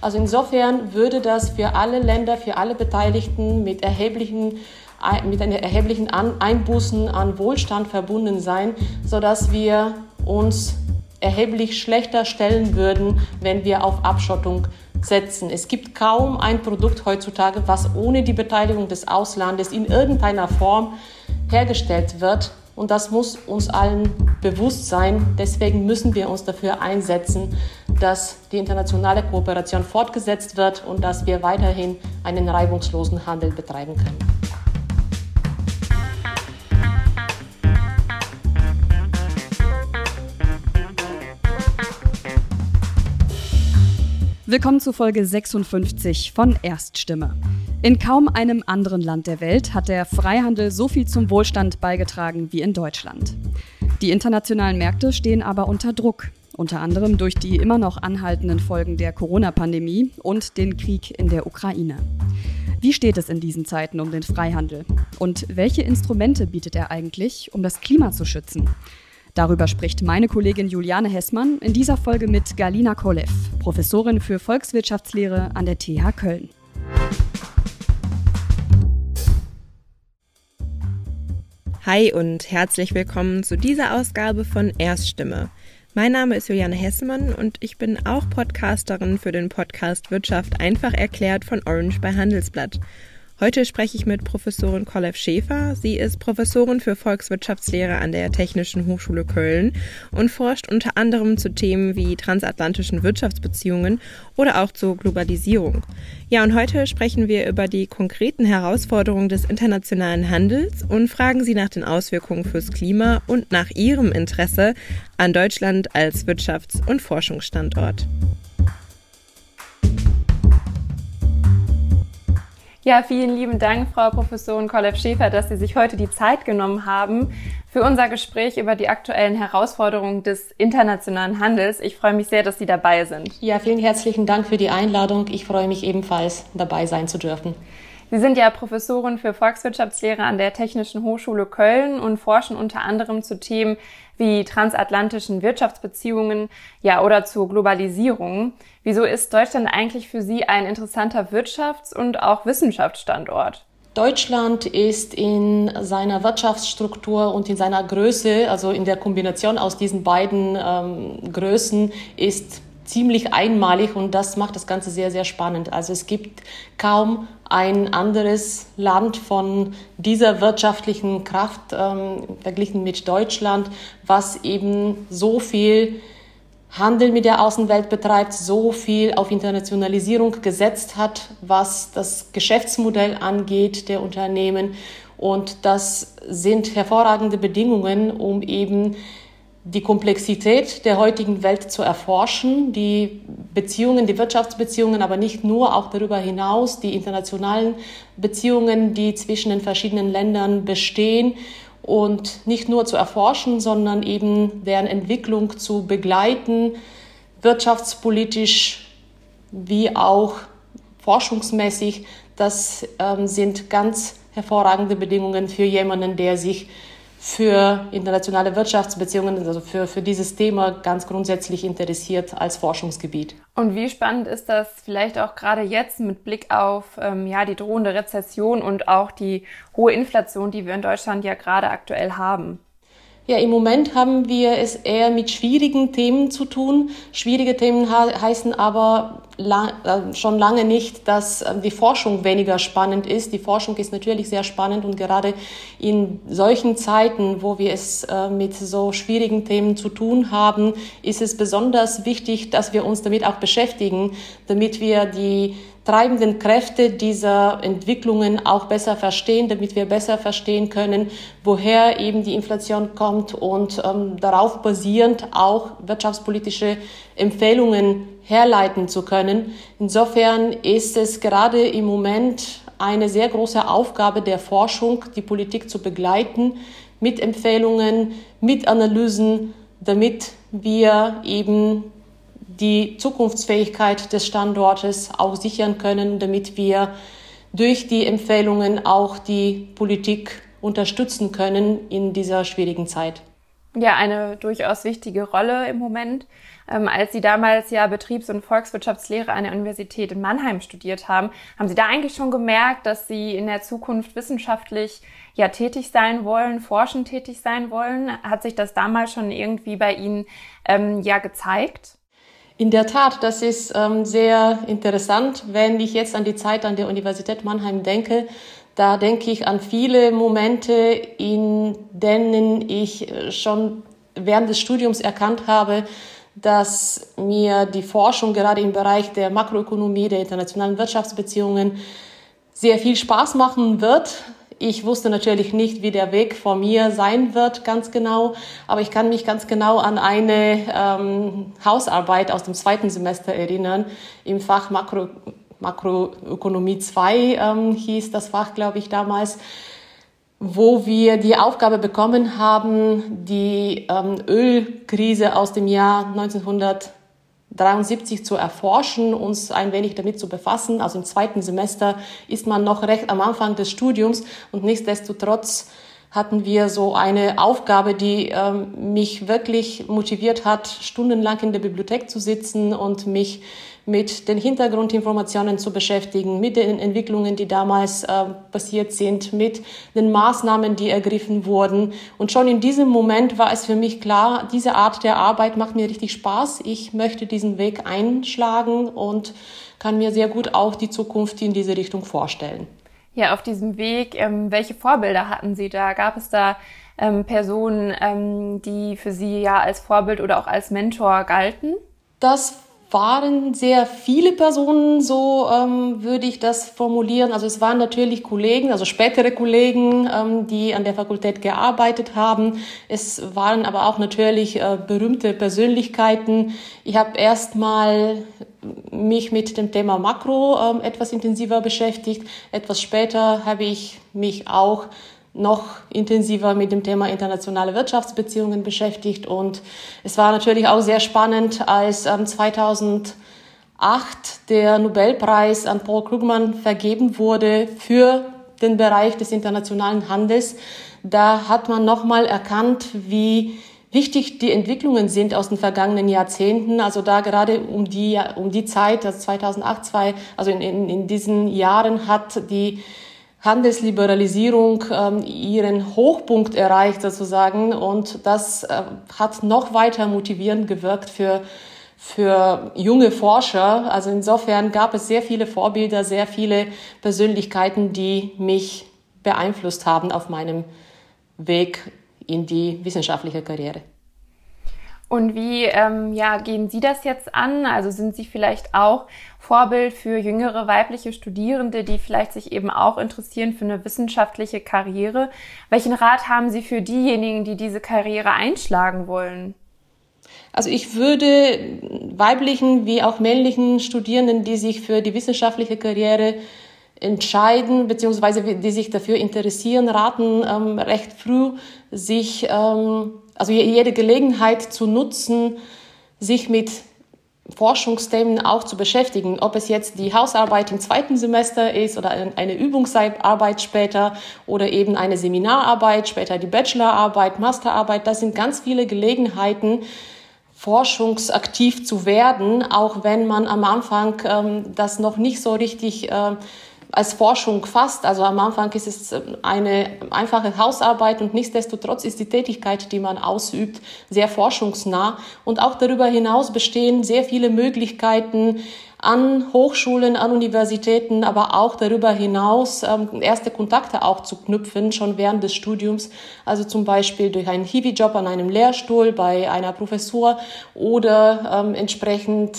Also insofern würde das für alle Länder, für alle Beteiligten mit erheblichen mit einer erheblichen Einbußen an Wohlstand verbunden sein, sodass wir uns erheblich schlechter stellen würden, wenn wir auf Abschottung setzen. Es gibt kaum ein Produkt heutzutage, was ohne die Beteiligung des Auslandes in irgendeiner Form hergestellt wird. Und das muss uns allen bewusst sein. Deswegen müssen wir uns dafür einsetzen, dass die internationale Kooperation fortgesetzt wird und dass wir weiterhin einen reibungslosen Handel betreiben können. Willkommen zu Folge 56 von Erststimme. In kaum einem anderen Land der Welt hat der Freihandel so viel zum Wohlstand beigetragen wie in Deutschland. Die internationalen Märkte stehen aber unter Druck, unter anderem durch die immer noch anhaltenden Folgen der Corona-Pandemie und den Krieg in der Ukraine. Wie steht es in diesen Zeiten um den Freihandel? Und welche Instrumente bietet er eigentlich, um das Klima zu schützen? Darüber spricht meine Kollegin Juliane Hessmann in dieser Folge mit Galina Kolev, Professorin für Volkswirtschaftslehre an der TH Köln. Hi und herzlich willkommen zu dieser Ausgabe von Erststimme. Mein Name ist Juliane Hessemann und ich bin auch Podcasterin für den Podcast Wirtschaft einfach erklärt von Orange bei Handelsblatt. Heute spreche ich mit Professorin Kolev Schäfer. Sie ist Professorin für Volkswirtschaftslehre an der Technischen Hochschule Köln und forscht unter anderem zu Themen wie transatlantischen Wirtschaftsbeziehungen oder auch zur Globalisierung. Ja, und heute sprechen wir über die konkreten Herausforderungen des internationalen Handels und fragen Sie nach den Auswirkungen fürs Klima und nach Ihrem Interesse an Deutschland als Wirtschafts- und Forschungsstandort. Ja, vielen lieben Dank, Frau Professorin Kolev Schäfer, dass Sie sich heute die Zeit genommen haben für unser Gespräch über die aktuellen Herausforderungen des internationalen Handels. Ich freue mich sehr, dass Sie dabei sind. Ja, vielen herzlichen Dank für die Einladung. Ich freue mich ebenfalls, dabei sein zu dürfen. Sie sind ja Professorin für Volkswirtschaftslehre an der Technischen Hochschule Köln und forschen unter anderem zu Themen wie transatlantischen Wirtschaftsbeziehungen, ja, oder zur Globalisierung. Wieso ist Deutschland eigentlich für Sie ein interessanter Wirtschafts- und auch Wissenschaftsstandort? Deutschland ist in seiner Wirtschaftsstruktur und in seiner Größe, also in der Kombination aus diesen beiden ähm, Größen, ist ziemlich einmalig und das macht das Ganze sehr, sehr spannend. Also es gibt kaum ein anderes Land von dieser wirtschaftlichen Kraft ähm, verglichen mit Deutschland, was eben so viel Handel mit der Außenwelt betreibt, so viel auf Internationalisierung gesetzt hat, was das Geschäftsmodell angeht der Unternehmen. Und das sind hervorragende Bedingungen, um eben die Komplexität der heutigen Welt zu erforschen, die Beziehungen, die Wirtschaftsbeziehungen, aber nicht nur, auch darüber hinaus die internationalen Beziehungen, die zwischen den verschiedenen Ländern bestehen und nicht nur zu erforschen, sondern eben deren Entwicklung zu begleiten, wirtschaftspolitisch wie auch forschungsmäßig. Das ähm, sind ganz hervorragende Bedingungen für jemanden, der sich für internationale Wirtschaftsbeziehungen, also für, für dieses Thema ganz grundsätzlich interessiert als Forschungsgebiet. Und wie spannend ist das vielleicht auch gerade jetzt mit Blick auf ähm, ja, die drohende Rezession und auch die hohe Inflation, die wir in Deutschland ja gerade aktuell haben? Ja, im Moment haben wir es eher mit schwierigen Themen zu tun. Schwierige Themen heißen aber äh, schon lange nicht, dass äh, die Forschung weniger spannend ist. Die Forschung ist natürlich sehr spannend und gerade in solchen Zeiten, wo wir es äh, mit so schwierigen Themen zu tun haben, ist es besonders wichtig, dass wir uns damit auch beschäftigen, damit wir die treibenden Kräfte dieser Entwicklungen auch besser verstehen, damit wir besser verstehen können, woher eben die Inflation kommt und ähm, darauf basierend auch wirtschaftspolitische Empfehlungen herleiten zu können. Insofern ist es gerade im Moment eine sehr große Aufgabe der Forschung, die Politik zu begleiten mit Empfehlungen, mit Analysen, damit wir eben die Zukunftsfähigkeit des Standortes auch sichern können, damit wir durch die Empfehlungen auch die Politik unterstützen können in dieser schwierigen Zeit. Ja, eine durchaus wichtige Rolle im Moment. Ähm, als Sie damals ja Betriebs- und Volkswirtschaftslehre an der Universität in Mannheim studiert haben, haben Sie da eigentlich schon gemerkt, dass Sie in der Zukunft wissenschaftlich ja tätig sein wollen, forschend tätig sein wollen? Hat sich das damals schon irgendwie bei Ihnen ähm, ja gezeigt? In der Tat, das ist ähm, sehr interessant, wenn ich jetzt an die Zeit an der Universität Mannheim denke. Da denke ich an viele Momente, in denen ich äh, schon während des Studiums erkannt habe, dass mir die Forschung gerade im Bereich der Makroökonomie, der internationalen Wirtschaftsbeziehungen sehr viel Spaß machen wird. Ich wusste natürlich nicht, wie der Weg vor mir sein wird, ganz genau. Aber ich kann mich ganz genau an eine ähm, Hausarbeit aus dem zweiten Semester erinnern im Fach Makro, Makroökonomie 2 ähm, hieß das Fach, glaube ich, damals wo wir die Aufgabe bekommen haben, die ähm, Ölkrise aus dem Jahr 1973 zu erforschen, uns ein wenig damit zu befassen. Also im zweiten Semester ist man noch recht am Anfang des Studiums und nichtsdestotrotz hatten wir so eine Aufgabe, die ähm, mich wirklich motiviert hat, stundenlang in der Bibliothek zu sitzen und mich mit den Hintergrundinformationen zu beschäftigen, mit den Entwicklungen, die damals äh, passiert sind, mit den Maßnahmen, die ergriffen wurden. Und schon in diesem Moment war es für mich klar, diese Art der Arbeit macht mir richtig Spaß. Ich möchte diesen Weg einschlagen und kann mir sehr gut auch die Zukunft in diese Richtung vorstellen. Ja, auf diesem Weg, ähm, welche Vorbilder hatten Sie da? Gab es da ähm, Personen, ähm, die für Sie ja als Vorbild oder auch als Mentor galten? Das waren sehr viele Personen, so ähm, würde ich das formulieren. Also es waren natürlich Kollegen, also spätere Kollegen, ähm, die an der Fakultät gearbeitet haben. Es waren aber auch natürlich äh, berühmte Persönlichkeiten. Ich habe erstmal mich mit dem Thema Makro ähm, etwas intensiver beschäftigt. Etwas später habe ich mich auch noch intensiver mit dem Thema internationale Wirtschaftsbeziehungen beschäftigt. Und es war natürlich auch sehr spannend, als ähm, 2008 der Nobelpreis an Paul Krugman vergeben wurde für den Bereich des internationalen Handels. Da hat man nochmal erkannt, wie wichtig die Entwicklungen sind aus den vergangenen Jahrzehnten. Also da gerade um die, um die Zeit, also 2008, zwei, also in, in, in diesen Jahren hat die Handelsliberalisierung ähm, ihren Hochpunkt erreicht sozusagen und das äh, hat noch weiter motivierend gewirkt für für junge Forscher. Also insofern gab es sehr viele Vorbilder, sehr viele Persönlichkeiten, die mich beeinflusst haben auf meinem Weg in die wissenschaftliche Karriere. Und wie ähm, ja, gehen Sie das jetzt an? Also sind Sie vielleicht auch Vorbild für jüngere weibliche Studierende, die vielleicht sich eben auch interessieren für eine wissenschaftliche Karriere? Welchen Rat haben Sie für diejenigen, die diese Karriere einschlagen wollen? Also ich würde weiblichen wie auch männlichen Studierenden, die sich für die wissenschaftliche Karriere entscheiden, beziehungsweise die sich dafür interessieren, raten, ähm, recht früh sich ähm, also jede Gelegenheit zu nutzen, sich mit Forschungsthemen auch zu beschäftigen, ob es jetzt die Hausarbeit im zweiten Semester ist oder eine Übungsarbeit später oder eben eine Seminararbeit, später die Bachelorarbeit, Masterarbeit. Das sind ganz viele Gelegenheiten, forschungsaktiv zu werden, auch wenn man am Anfang ähm, das noch nicht so richtig äh, als Forschung fasst. Also am Anfang ist es ähm, eine einfache Hausarbeit und nichtsdestotrotz ist die Tätigkeit, die man ausübt, sehr forschungsnah. Und auch darüber hinaus bestehen sehr viele Möglichkeiten, an Hochschulen, an Universitäten, aber auch darüber hinaus ähm, erste Kontakte auch zu knüpfen, schon während des Studiums. Also zum Beispiel durch einen Hiwi-Job an einem Lehrstuhl bei einer Professur oder ähm, entsprechend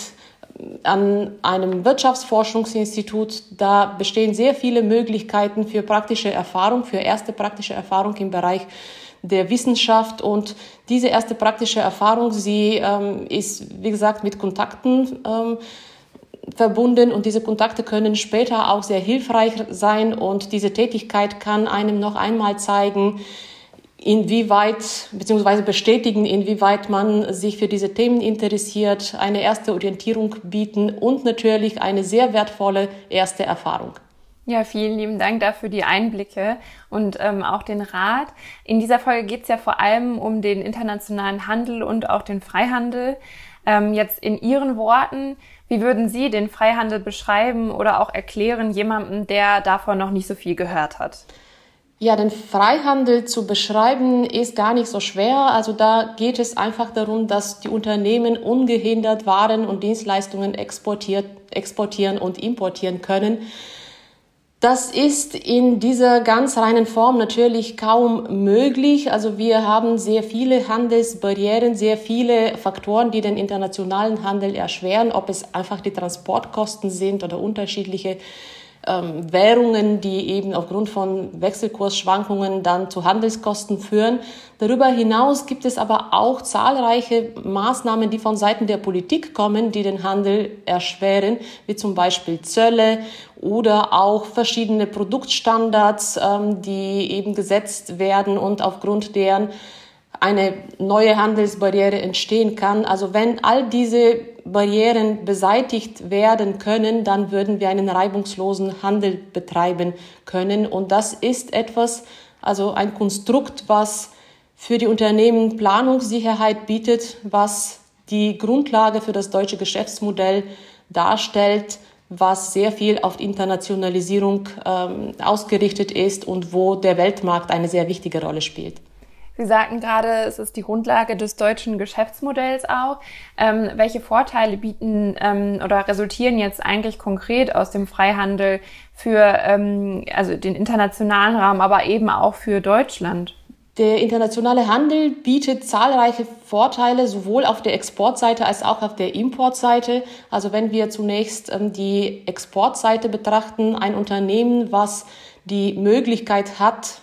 an einem Wirtschaftsforschungsinstitut. Da bestehen sehr viele Möglichkeiten für praktische Erfahrung, für erste praktische Erfahrung im Bereich der Wissenschaft. Und diese erste praktische Erfahrung, sie ähm, ist, wie gesagt, mit Kontakten ähm, verbunden und diese Kontakte können später auch sehr hilfreich sein und diese Tätigkeit kann einem noch einmal zeigen, inwieweit, beziehungsweise bestätigen, inwieweit man sich für diese Themen interessiert, eine erste Orientierung bieten und natürlich eine sehr wertvolle erste Erfahrung. Ja, vielen lieben Dank dafür die Einblicke und ähm, auch den Rat. In dieser Folge geht es ja vor allem um den internationalen Handel und auch den Freihandel. Ähm, jetzt in Ihren Worten, wie würden Sie den Freihandel beschreiben oder auch erklären jemandem, der davon noch nicht so viel gehört hat? Ja, den Freihandel zu beschreiben ist gar nicht so schwer. Also da geht es einfach darum, dass die Unternehmen ungehindert Waren und Dienstleistungen exportiert, exportieren und importieren können. Das ist in dieser ganz reinen Form natürlich kaum möglich. Also wir haben sehr viele Handelsbarrieren, sehr viele Faktoren, die den internationalen Handel erschweren, ob es einfach die Transportkosten sind oder unterschiedliche ähm, Währungen, die eben aufgrund von Wechselkursschwankungen dann zu Handelskosten führen. Darüber hinaus gibt es aber auch zahlreiche Maßnahmen, die von Seiten der Politik kommen, die den Handel erschweren, wie zum Beispiel Zölle oder auch verschiedene Produktstandards, ähm, die eben gesetzt werden und aufgrund deren eine neue Handelsbarriere entstehen kann. Also wenn all diese Barrieren beseitigt werden können, dann würden wir einen reibungslosen Handel betreiben können. Und das ist etwas, also ein Konstrukt, was für die Unternehmen Planungssicherheit bietet, was die Grundlage für das deutsche Geschäftsmodell darstellt, was sehr viel auf Internationalisierung ähm, ausgerichtet ist und wo der Weltmarkt eine sehr wichtige Rolle spielt. Sie sagten gerade, es ist die Grundlage des deutschen Geschäftsmodells auch. Ähm, welche Vorteile bieten ähm, oder resultieren jetzt eigentlich konkret aus dem Freihandel für ähm, also den internationalen Raum, aber eben auch für Deutschland? Der internationale Handel bietet zahlreiche Vorteile, sowohl auf der Exportseite als auch auf der Importseite. Also wenn wir zunächst ähm, die Exportseite betrachten, ein Unternehmen, was die Möglichkeit hat,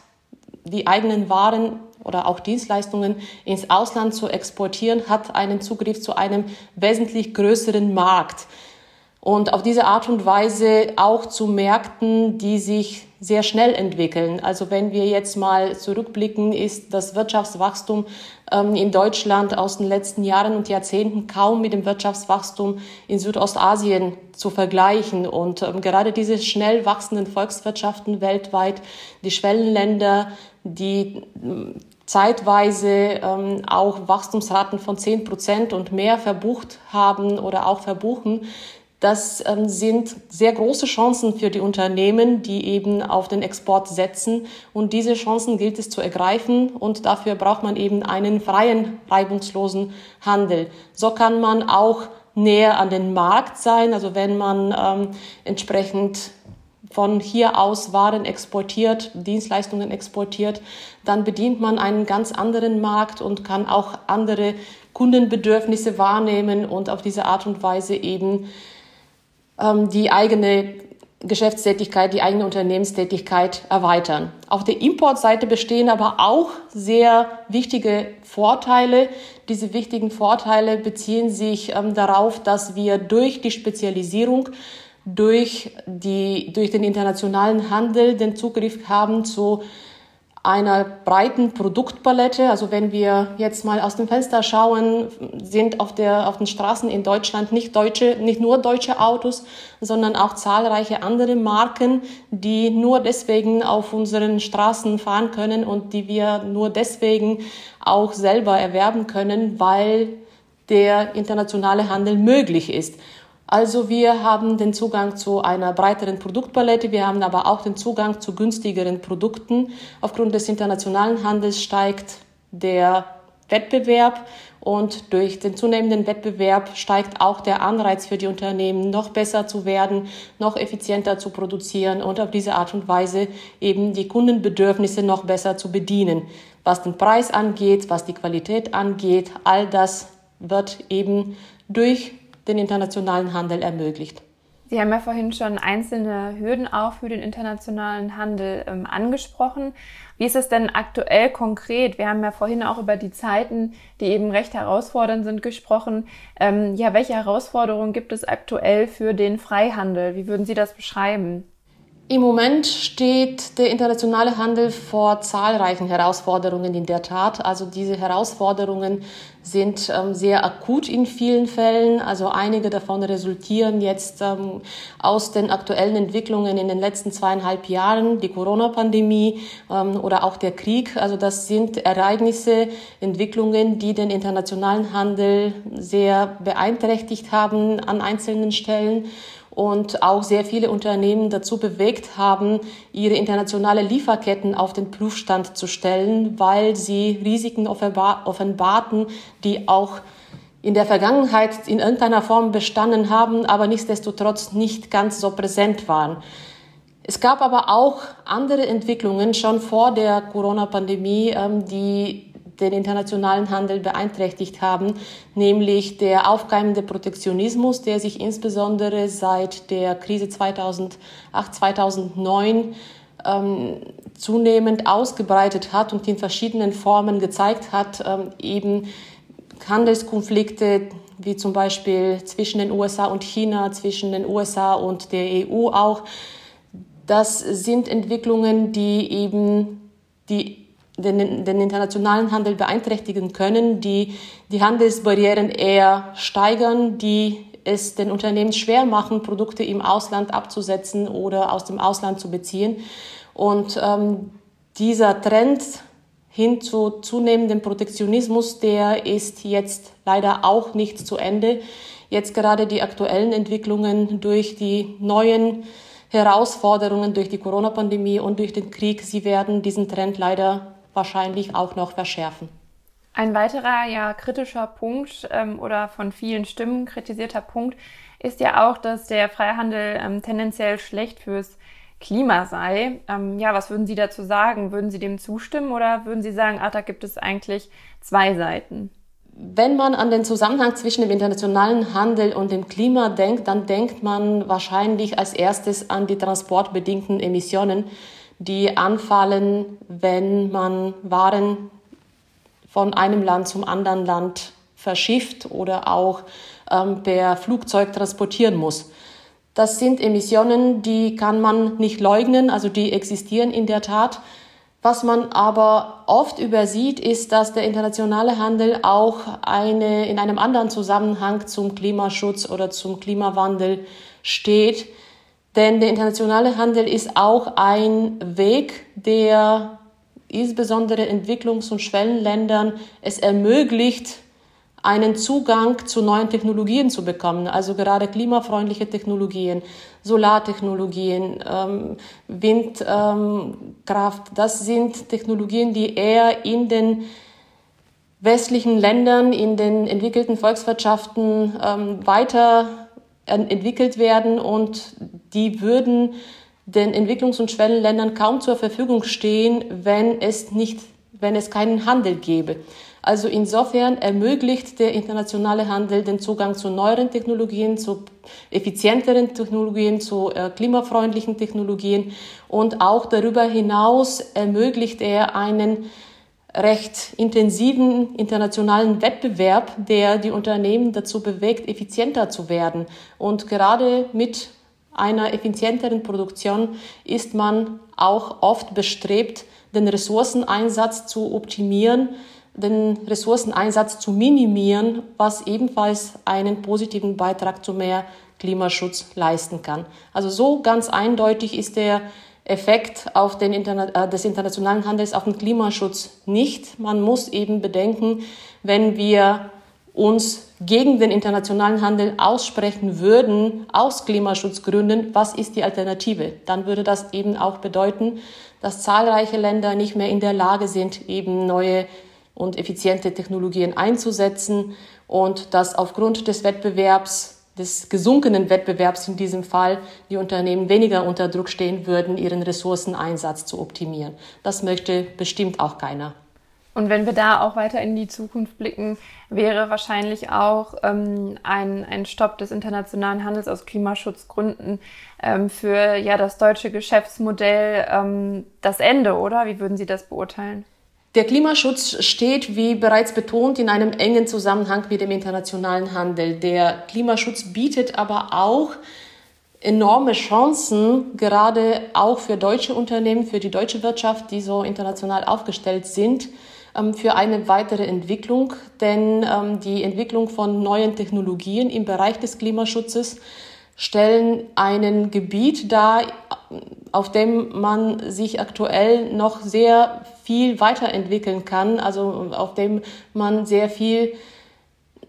die eigenen Waren oder auch Dienstleistungen ins Ausland zu exportieren, hat einen Zugriff zu einem wesentlich größeren Markt. Und auf diese Art und Weise auch zu Märkten, die sich sehr schnell entwickeln. Also wenn wir jetzt mal zurückblicken, ist das Wirtschaftswachstum ähm, in Deutschland aus den letzten Jahren und Jahrzehnten kaum mit dem Wirtschaftswachstum in Südostasien zu vergleichen. Und ähm, gerade diese schnell wachsenden Volkswirtschaften weltweit, die Schwellenländer, die zeitweise ähm, auch Wachstumsraten von 10 Prozent und mehr verbucht haben oder auch verbuchen. Das ähm, sind sehr große Chancen für die Unternehmen, die eben auf den Export setzen. Und diese Chancen gilt es zu ergreifen. Und dafür braucht man eben einen freien, reibungslosen Handel. So kann man auch näher an den Markt sein. Also wenn man ähm, entsprechend von hier aus Waren exportiert, Dienstleistungen exportiert, dann bedient man einen ganz anderen Markt und kann auch andere Kundenbedürfnisse wahrnehmen und auf diese Art und Weise eben ähm, die eigene Geschäftstätigkeit, die eigene Unternehmenstätigkeit erweitern. Auf der Importseite bestehen aber auch sehr wichtige Vorteile. Diese wichtigen Vorteile beziehen sich ähm, darauf, dass wir durch die Spezialisierung durch, die, durch den internationalen Handel den Zugriff haben zu einer breiten Produktpalette. Also wenn wir jetzt mal aus dem Fenster schauen, sind auf, der, auf den Straßen in Deutschland nicht, deutsche, nicht nur deutsche Autos, sondern auch zahlreiche andere Marken, die nur deswegen auf unseren Straßen fahren können und die wir nur deswegen auch selber erwerben können, weil der internationale Handel möglich ist. Also wir haben den Zugang zu einer breiteren Produktpalette, wir haben aber auch den Zugang zu günstigeren Produkten. Aufgrund des internationalen Handels steigt der Wettbewerb und durch den zunehmenden Wettbewerb steigt auch der Anreiz für die Unternehmen, noch besser zu werden, noch effizienter zu produzieren und auf diese Art und Weise eben die Kundenbedürfnisse noch besser zu bedienen. Was den Preis angeht, was die Qualität angeht, all das wird eben durch den internationalen Handel ermöglicht. Sie haben ja vorhin schon einzelne Hürden auch für den internationalen Handel ähm, angesprochen. Wie ist es denn aktuell konkret? Wir haben ja vorhin auch über die Zeiten, die eben recht herausfordernd sind, gesprochen. Ähm, ja, welche Herausforderungen gibt es aktuell für den Freihandel? Wie würden Sie das beschreiben? Im Moment steht der internationale Handel vor zahlreichen Herausforderungen in der Tat. Also diese Herausforderungen sind ähm, sehr akut in vielen Fällen. Also einige davon resultieren jetzt ähm, aus den aktuellen Entwicklungen in den letzten zweieinhalb Jahren, die Corona-Pandemie ähm, oder auch der Krieg. Also das sind Ereignisse, Entwicklungen, die den internationalen Handel sehr beeinträchtigt haben an einzelnen Stellen und auch sehr viele Unternehmen dazu bewegt haben, ihre internationale Lieferketten auf den Prüfstand zu stellen, weil sie Risiken offenbarten, die auch in der Vergangenheit in irgendeiner Form bestanden haben, aber nichtsdestotrotz nicht ganz so präsent waren. Es gab aber auch andere Entwicklungen schon vor der Corona-Pandemie, ähm, die den internationalen Handel beeinträchtigt haben, nämlich der aufkeimende Protektionismus, der sich insbesondere seit der Krise 2008, 2009 ähm, zunehmend ausgebreitet hat und in verschiedenen Formen gezeigt hat, ähm, eben Handelskonflikte wie zum Beispiel zwischen den USA und China, zwischen den USA und der EU auch. Das sind Entwicklungen, die eben die den, den internationalen Handel beeinträchtigen können, die die Handelsbarrieren eher steigern, die es den Unternehmen schwer machen, Produkte im Ausland abzusetzen oder aus dem Ausland zu beziehen. Und ähm, dieser Trend hin zu zunehmendem Protektionismus, der ist jetzt leider auch nicht zu Ende. Jetzt gerade die aktuellen Entwicklungen durch die neuen Herausforderungen, durch die Corona-Pandemie und durch den Krieg, sie werden diesen Trend leider wahrscheinlich auch noch verschärfen. Ein weiterer ja kritischer Punkt ähm, oder von vielen Stimmen kritisierter Punkt ist ja auch, dass der Freihandel ähm, tendenziell schlecht fürs Klima sei. Ähm, ja, was würden Sie dazu sagen? Würden Sie dem zustimmen oder würden Sie sagen, ach, da gibt es eigentlich zwei Seiten? Wenn man an den Zusammenhang zwischen dem internationalen Handel und dem Klima denkt, dann denkt man wahrscheinlich als erstes an die transportbedingten Emissionen, die anfallen, wenn man Waren von einem Land zum anderen Land verschifft oder auch ähm, per Flugzeug transportieren muss. Das sind Emissionen, die kann man nicht leugnen, also die existieren in der Tat. Was man aber oft übersieht, ist, dass der internationale Handel auch eine, in einem anderen Zusammenhang zum Klimaschutz oder zum Klimawandel steht. Denn der internationale Handel ist auch ein Weg, der insbesondere Entwicklungs- und Schwellenländern es ermöglicht, einen Zugang zu neuen Technologien zu bekommen, also gerade klimafreundliche Technologien, Solartechnologien, ähm, Windkraft. Ähm, das sind Technologien, die eher in den westlichen Ländern, in den entwickelten Volkswirtschaften ähm, weiter entwickelt werden und die würden den Entwicklungs- und Schwellenländern kaum zur Verfügung stehen, wenn es nicht, wenn es keinen Handel gäbe. Also insofern ermöglicht der internationale Handel den Zugang zu neueren Technologien, zu effizienteren Technologien, zu äh, klimafreundlichen Technologien und auch darüber hinaus ermöglicht er einen recht intensiven internationalen Wettbewerb, der die Unternehmen dazu bewegt, effizienter zu werden. Und gerade mit einer effizienteren Produktion ist man auch oft bestrebt, den Ressourceneinsatz zu optimieren, den Ressourceneinsatz zu minimieren, was ebenfalls einen positiven Beitrag zu mehr Klimaschutz leisten kann. Also so ganz eindeutig ist der Effekt auf den Interna äh, des internationalen Handels auf den Klimaschutz nicht. Man muss eben bedenken, wenn wir uns gegen den internationalen Handel aussprechen würden, aus Klimaschutzgründen, was ist die Alternative? Dann würde das eben auch bedeuten, dass zahlreiche Länder nicht mehr in der Lage sind, eben neue und effiziente Technologien einzusetzen und dass aufgrund des Wettbewerbs des gesunkenen Wettbewerbs in diesem Fall die Unternehmen weniger unter Druck stehen würden, ihren Ressourceneinsatz zu optimieren. Das möchte bestimmt auch keiner. Und wenn wir da auch weiter in die Zukunft blicken, wäre wahrscheinlich auch ähm, ein, ein Stopp des internationalen Handels aus Klimaschutzgründen ähm, für ja das deutsche Geschäftsmodell ähm, das Ende, oder? Wie würden Sie das beurteilen? Der Klimaschutz steht, wie bereits betont, in einem engen Zusammenhang mit dem internationalen Handel. Der Klimaschutz bietet aber auch enorme Chancen, gerade auch für deutsche Unternehmen, für die deutsche Wirtschaft, die so international aufgestellt sind, für eine weitere Entwicklung, denn ähm, die Entwicklung von neuen Technologien im Bereich des Klimaschutzes stellen einen Gebiet dar, auf dem man sich aktuell noch sehr viel weiterentwickeln kann, also auf dem man sehr viel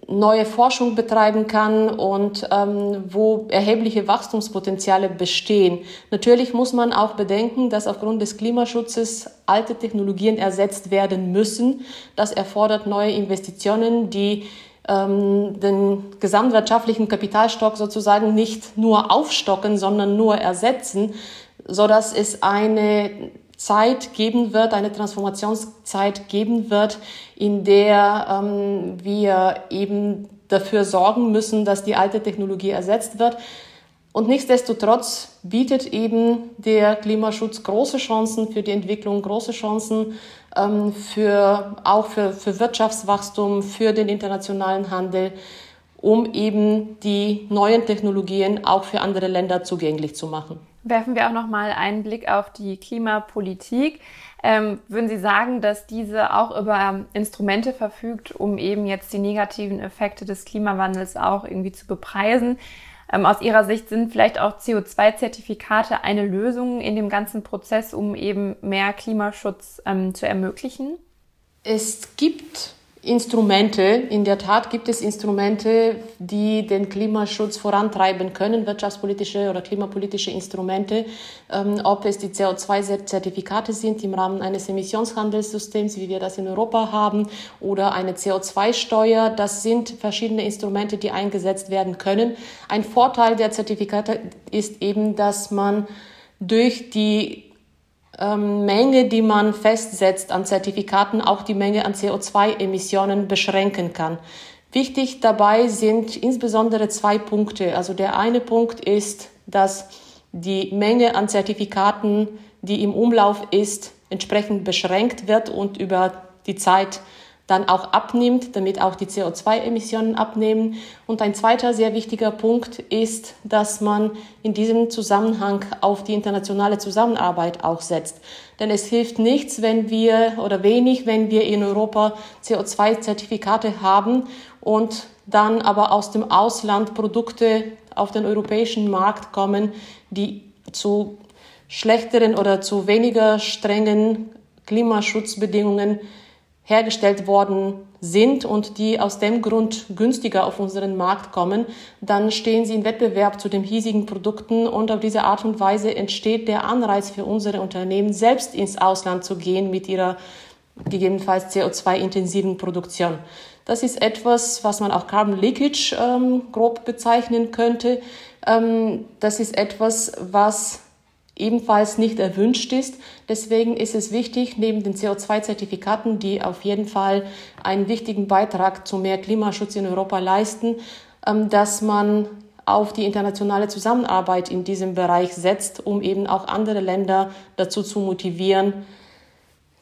neue Forschung betreiben kann und ähm, wo erhebliche Wachstumspotenziale bestehen. Natürlich muss man auch bedenken, dass aufgrund des Klimaschutzes alte Technologien ersetzt werden müssen. Das erfordert neue Investitionen, die ähm, den gesamtwirtschaftlichen Kapitalstock sozusagen nicht nur aufstocken, sondern nur ersetzen, so dass es eine Zeit geben wird, eine Transformationszeit geben wird, in der ähm, wir eben dafür sorgen müssen, dass die alte Technologie ersetzt wird. Und nichtsdestotrotz bietet eben der Klimaschutz große Chancen für die Entwicklung, große Chancen ähm, für, auch für, für Wirtschaftswachstum, für den internationalen Handel, um eben die neuen Technologien auch für andere Länder zugänglich zu machen werfen wir auch noch mal einen Blick auf die Klimapolitik. Ähm, würden Sie sagen, dass diese auch über Instrumente verfügt, um eben jetzt die negativen Effekte des Klimawandels auch irgendwie zu bepreisen? Ähm, aus Ihrer Sicht sind vielleicht auch CO2-Zertifikate eine Lösung in dem ganzen Prozess, um eben mehr Klimaschutz ähm, zu ermöglichen? Es gibt Instrumente. In der Tat gibt es Instrumente, die den Klimaschutz vorantreiben können, wirtschaftspolitische oder klimapolitische Instrumente, ähm, ob es die CO2-Zertifikate sind im Rahmen eines Emissionshandelssystems, wie wir das in Europa haben, oder eine CO2-Steuer. Das sind verschiedene Instrumente, die eingesetzt werden können. Ein Vorteil der Zertifikate ist eben, dass man durch die ähm, Menge, die man festsetzt an Zertifikaten, auch die Menge an CO2-Emissionen beschränken kann. Wichtig dabei sind insbesondere zwei Punkte. Also der eine Punkt ist, dass die Menge an Zertifikaten, die im Umlauf ist, entsprechend beschränkt wird und über die Zeit dann auch abnimmt, damit auch die CO2-Emissionen abnehmen. Und ein zweiter sehr wichtiger Punkt ist, dass man in diesem Zusammenhang auf die internationale Zusammenarbeit auch setzt. Denn es hilft nichts, wenn wir oder wenig, wenn wir in Europa CO2-Zertifikate haben und dann aber aus dem Ausland Produkte auf den europäischen Markt kommen, die zu schlechteren oder zu weniger strengen Klimaschutzbedingungen hergestellt worden sind und die aus dem Grund günstiger auf unseren Markt kommen, dann stehen sie in Wettbewerb zu den hiesigen Produkten und auf diese Art und Weise entsteht der Anreiz für unsere Unternehmen, selbst ins Ausland zu gehen mit ihrer gegebenenfalls CO2-intensiven Produktion. Das ist etwas, was man auch Carbon Leakage ähm, grob bezeichnen könnte. Ähm, das ist etwas, was ebenfalls nicht erwünscht ist. Deswegen ist es wichtig, neben den CO2-Zertifikaten, die auf jeden Fall einen wichtigen Beitrag zu mehr Klimaschutz in Europa leisten, ähm, dass man auf die internationale Zusammenarbeit in diesem Bereich setzt, um eben auch andere Länder dazu zu motivieren,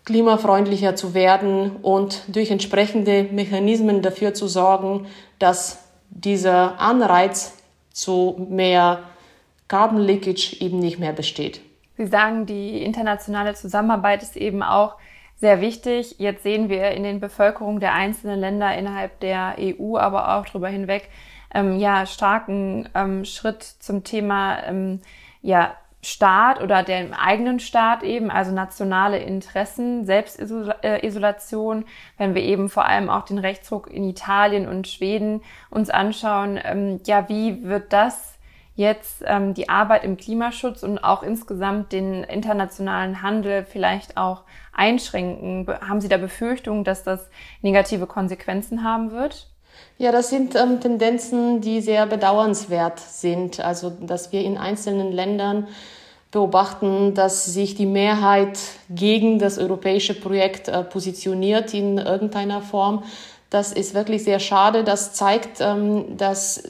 klimafreundlicher zu werden und durch entsprechende Mechanismen dafür zu sorgen, dass dieser Anreiz zu mehr Carbon Leakage eben nicht mehr besteht. Sie sagen, die internationale Zusammenarbeit ist eben auch sehr wichtig. Jetzt sehen wir in den Bevölkerungen der einzelnen Länder innerhalb der EU, aber auch darüber hinweg, ähm, ja, starken ähm, Schritt zum Thema, ähm, ja, Staat oder dem eigenen Staat eben, also nationale Interessen, Selbstisolation, wenn wir eben vor allem auch den Rechtsruck in Italien und Schweden uns anschauen, ähm, ja, wie wird das jetzt ähm, die Arbeit im Klimaschutz und auch insgesamt den internationalen Handel vielleicht auch einschränken? Haben Sie da Befürchtungen, dass das negative Konsequenzen haben wird? Ja, das sind ähm, Tendenzen, die sehr bedauernswert sind. Also, dass wir in einzelnen Ländern beobachten, dass sich die Mehrheit gegen das europäische Projekt äh, positioniert in irgendeiner Form. Das ist wirklich sehr schade. Das zeigt, ähm, dass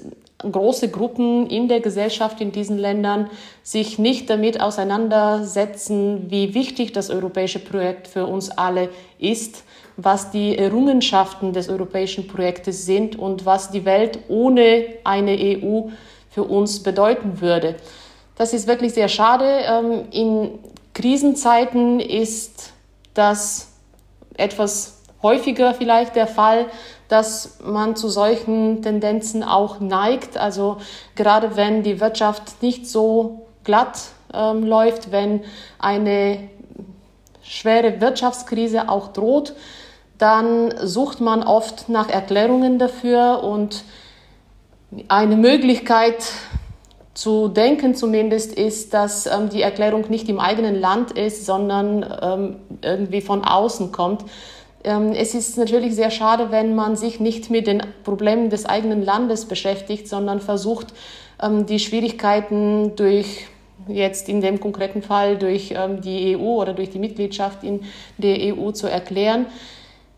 große Gruppen in der Gesellschaft in diesen Ländern sich nicht damit auseinandersetzen, wie wichtig das europäische Projekt für uns alle ist, was die Errungenschaften des europäischen Projektes sind und was die Welt ohne eine EU für uns bedeuten würde. Das ist wirklich sehr schade. Ähm, in Krisenzeiten ist das etwas häufiger vielleicht der Fall, dass man zu solchen Tendenzen auch neigt. Also gerade wenn die Wirtschaft nicht so glatt ähm, läuft, wenn eine schwere Wirtschaftskrise auch droht, dann sucht man oft nach Erklärungen dafür und eine Möglichkeit zu denken zumindest ist, dass ähm, die Erklärung nicht im eigenen Land ist, sondern ähm, irgendwie von außen kommt. Ähm, es ist natürlich sehr schade, wenn man sich nicht mit den Problemen des eigenen Landes beschäftigt, sondern versucht, ähm, die Schwierigkeiten durch jetzt in dem konkreten Fall durch ähm, die EU oder durch die Mitgliedschaft in der EU zu erklären.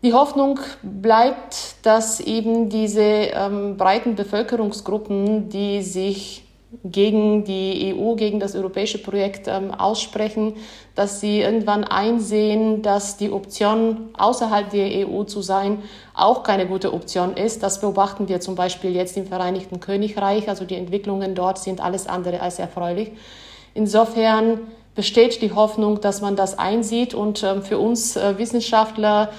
Die Hoffnung bleibt, dass eben diese breiten Bevölkerungsgruppen, die sich gegen die EU, gegen das europäische Projekt ähm, aussprechen, dass sie irgendwann einsehen, dass die Option, außerhalb der EU zu sein, auch keine gute Option ist. Das beobachten wir zum Beispiel jetzt im Vereinigten Königreich. Also die Entwicklungen dort sind alles andere als erfreulich. Insofern besteht die Hoffnung, dass man das einsieht. Und ähm, für uns äh, Wissenschaftler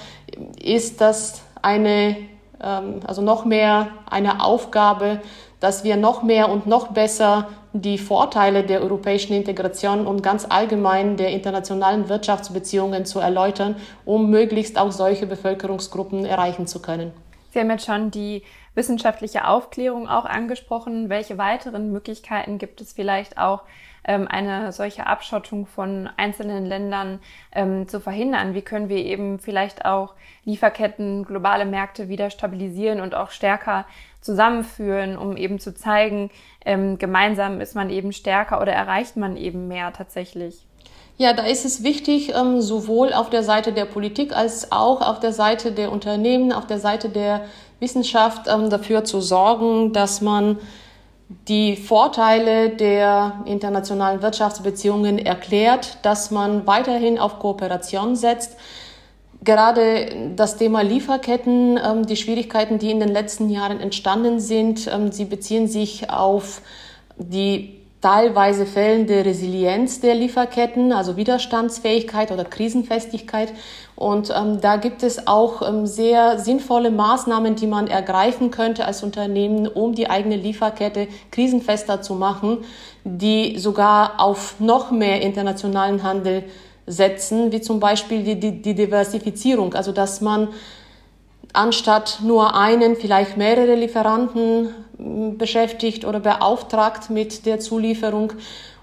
ist das eine, ähm, also noch mehr eine Aufgabe, dass wir noch mehr und noch besser die Vorteile der europäischen Integration und ganz allgemein der internationalen Wirtschaftsbeziehungen zu erläutern, um möglichst auch solche Bevölkerungsgruppen erreichen zu können. Sie haben jetzt schon die wissenschaftliche Aufklärung auch angesprochen. Welche weiteren Möglichkeiten gibt es vielleicht auch, eine solche Abschottung von einzelnen Ländern ähm, zu verhindern? Wie können wir eben vielleicht auch Lieferketten, globale Märkte wieder stabilisieren und auch stärker zusammenführen, um eben zu zeigen, ähm, gemeinsam ist man eben stärker oder erreicht man eben mehr tatsächlich? Ja, da ist es wichtig, ähm, sowohl auf der Seite der Politik als auch auf der Seite der Unternehmen, auf der Seite der Wissenschaft ähm, dafür zu sorgen, dass man die Vorteile der internationalen Wirtschaftsbeziehungen erklärt, dass man weiterhin auf Kooperation setzt. Gerade das Thema Lieferketten, ähm, die Schwierigkeiten, die in den letzten Jahren entstanden sind, ähm, sie beziehen sich auf die teilweise fehlende Resilienz der Lieferketten, also Widerstandsfähigkeit oder Krisenfestigkeit. Und ähm, da gibt es auch ähm, sehr sinnvolle Maßnahmen, die man ergreifen könnte als Unternehmen, um die eigene Lieferkette krisenfester zu machen, die sogar auf noch mehr internationalen Handel setzen, wie zum Beispiel die, die, die Diversifizierung, also dass man anstatt nur einen, vielleicht mehrere Lieferanten beschäftigt oder beauftragt mit der Zulieferung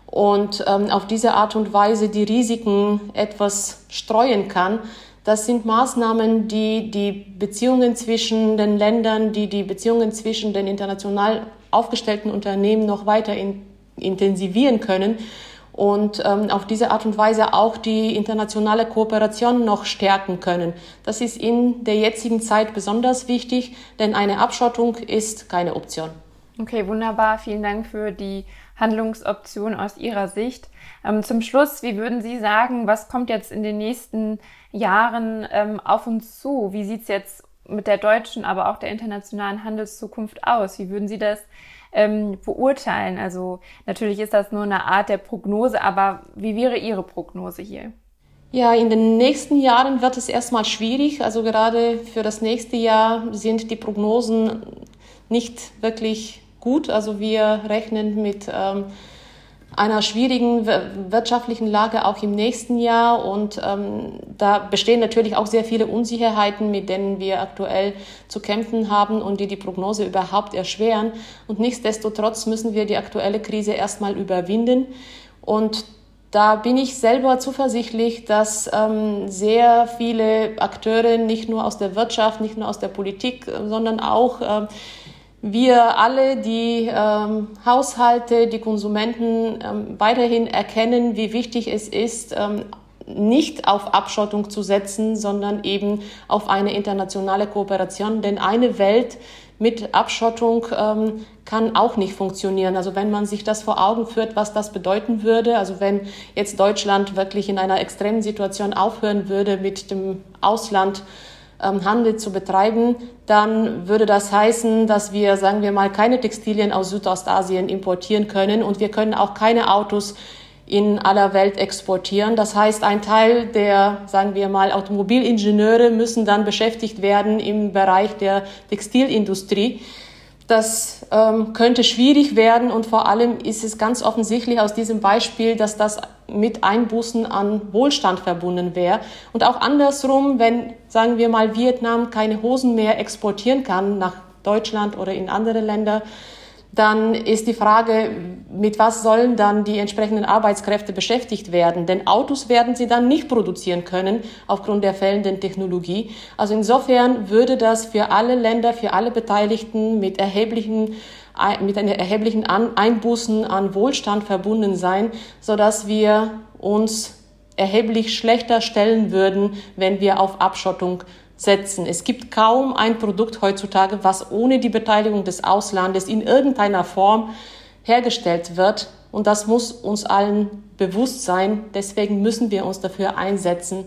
und ähm, auf diese Art und Weise die Risiken etwas streuen kann. Das sind Maßnahmen, die die Beziehungen zwischen den Ländern, die die Beziehungen zwischen den international aufgestellten Unternehmen noch weiter in, intensivieren können und ähm, auf diese Art und Weise auch die internationale Kooperation noch stärken können. Das ist in der jetzigen Zeit besonders wichtig, denn eine Abschottung ist keine Option. Okay, wunderbar. Vielen Dank für die Handlungsoption aus Ihrer Sicht. Ähm, zum Schluss, wie würden Sie sagen, was kommt jetzt in den nächsten Jahren ähm, auf uns zu? Wie sieht es jetzt mit der deutschen, aber auch der internationalen Handelszukunft aus? Wie würden Sie das ähm, beurteilen? Also natürlich ist das nur eine Art der Prognose, aber wie wäre Ihre Prognose hier? Ja, in den nächsten Jahren wird es erstmal schwierig. Also gerade für das nächste Jahr sind die Prognosen nicht wirklich gut. Also wir rechnen mit ähm, einer schwierigen wirtschaftlichen Lage auch im nächsten Jahr. Und ähm, da bestehen natürlich auch sehr viele Unsicherheiten, mit denen wir aktuell zu kämpfen haben und die die Prognose überhaupt erschweren. Und nichtsdestotrotz müssen wir die aktuelle Krise erstmal überwinden. Und da bin ich selber zuversichtlich, dass ähm, sehr viele Akteure, nicht nur aus der Wirtschaft, nicht nur aus der Politik, sondern auch äh, wir alle, die ähm, Haushalte, die Konsumenten ähm, weiterhin erkennen, wie wichtig es ist, ähm, nicht auf Abschottung zu setzen, sondern eben auf eine internationale Kooperation. Denn eine Welt mit Abschottung ähm, kann auch nicht funktionieren. Also wenn man sich das vor Augen führt, was das bedeuten würde, also wenn jetzt Deutschland wirklich in einer extremen Situation aufhören würde mit dem Ausland, Handel zu betreiben, dann würde das heißen, dass wir, sagen wir mal, keine Textilien aus Südostasien importieren können und wir können auch keine Autos in aller Welt exportieren. Das heißt, ein Teil der, sagen wir mal, Automobilingenieure müssen dann beschäftigt werden im Bereich der Textilindustrie. Das ähm, könnte schwierig werden und vor allem ist es ganz offensichtlich aus diesem Beispiel, dass das mit Einbußen an Wohlstand verbunden wäre. Und auch andersrum, wenn, sagen wir mal, Vietnam keine Hosen mehr exportieren kann nach Deutschland oder in andere Länder, dann ist die Frage, mit was sollen dann die entsprechenden Arbeitskräfte beschäftigt werden? Denn Autos werden sie dann nicht produzieren können aufgrund der fehlenden Technologie. Also insofern würde das für alle Länder, für alle Beteiligten mit erheblichen mit einer erheblichen Einbußen an Wohlstand verbunden sein, so dass wir uns erheblich schlechter stellen würden, wenn wir auf Abschottung setzen. Es gibt kaum ein Produkt heutzutage, was ohne die Beteiligung des Auslandes in irgendeiner Form hergestellt wird. Und das muss uns allen bewusst sein. Deswegen müssen wir uns dafür einsetzen,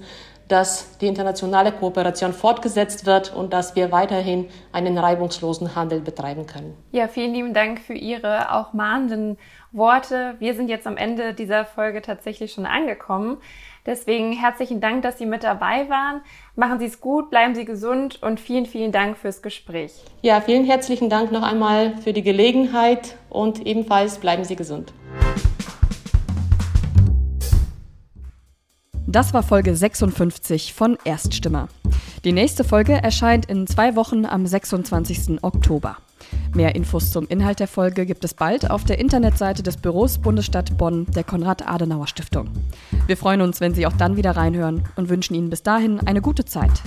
dass die internationale Kooperation fortgesetzt wird und dass wir weiterhin einen reibungslosen Handel betreiben können. Ja, vielen lieben Dank für Ihre auch mahnenden Worte. Wir sind jetzt am Ende dieser Folge tatsächlich schon angekommen. Deswegen herzlichen Dank, dass Sie mit dabei waren. Machen Sie es gut, bleiben Sie gesund und vielen, vielen Dank fürs Gespräch. Ja, vielen herzlichen Dank noch einmal für die Gelegenheit und ebenfalls bleiben Sie gesund. Das war Folge 56 von Erststimme. Die nächste Folge erscheint in zwei Wochen am 26. Oktober. Mehr Infos zum Inhalt der Folge gibt es bald auf der Internetseite des Büros Bundesstadt Bonn der Konrad-Adenauer Stiftung. Wir freuen uns, wenn Sie auch dann wieder reinhören und wünschen Ihnen bis dahin eine gute Zeit.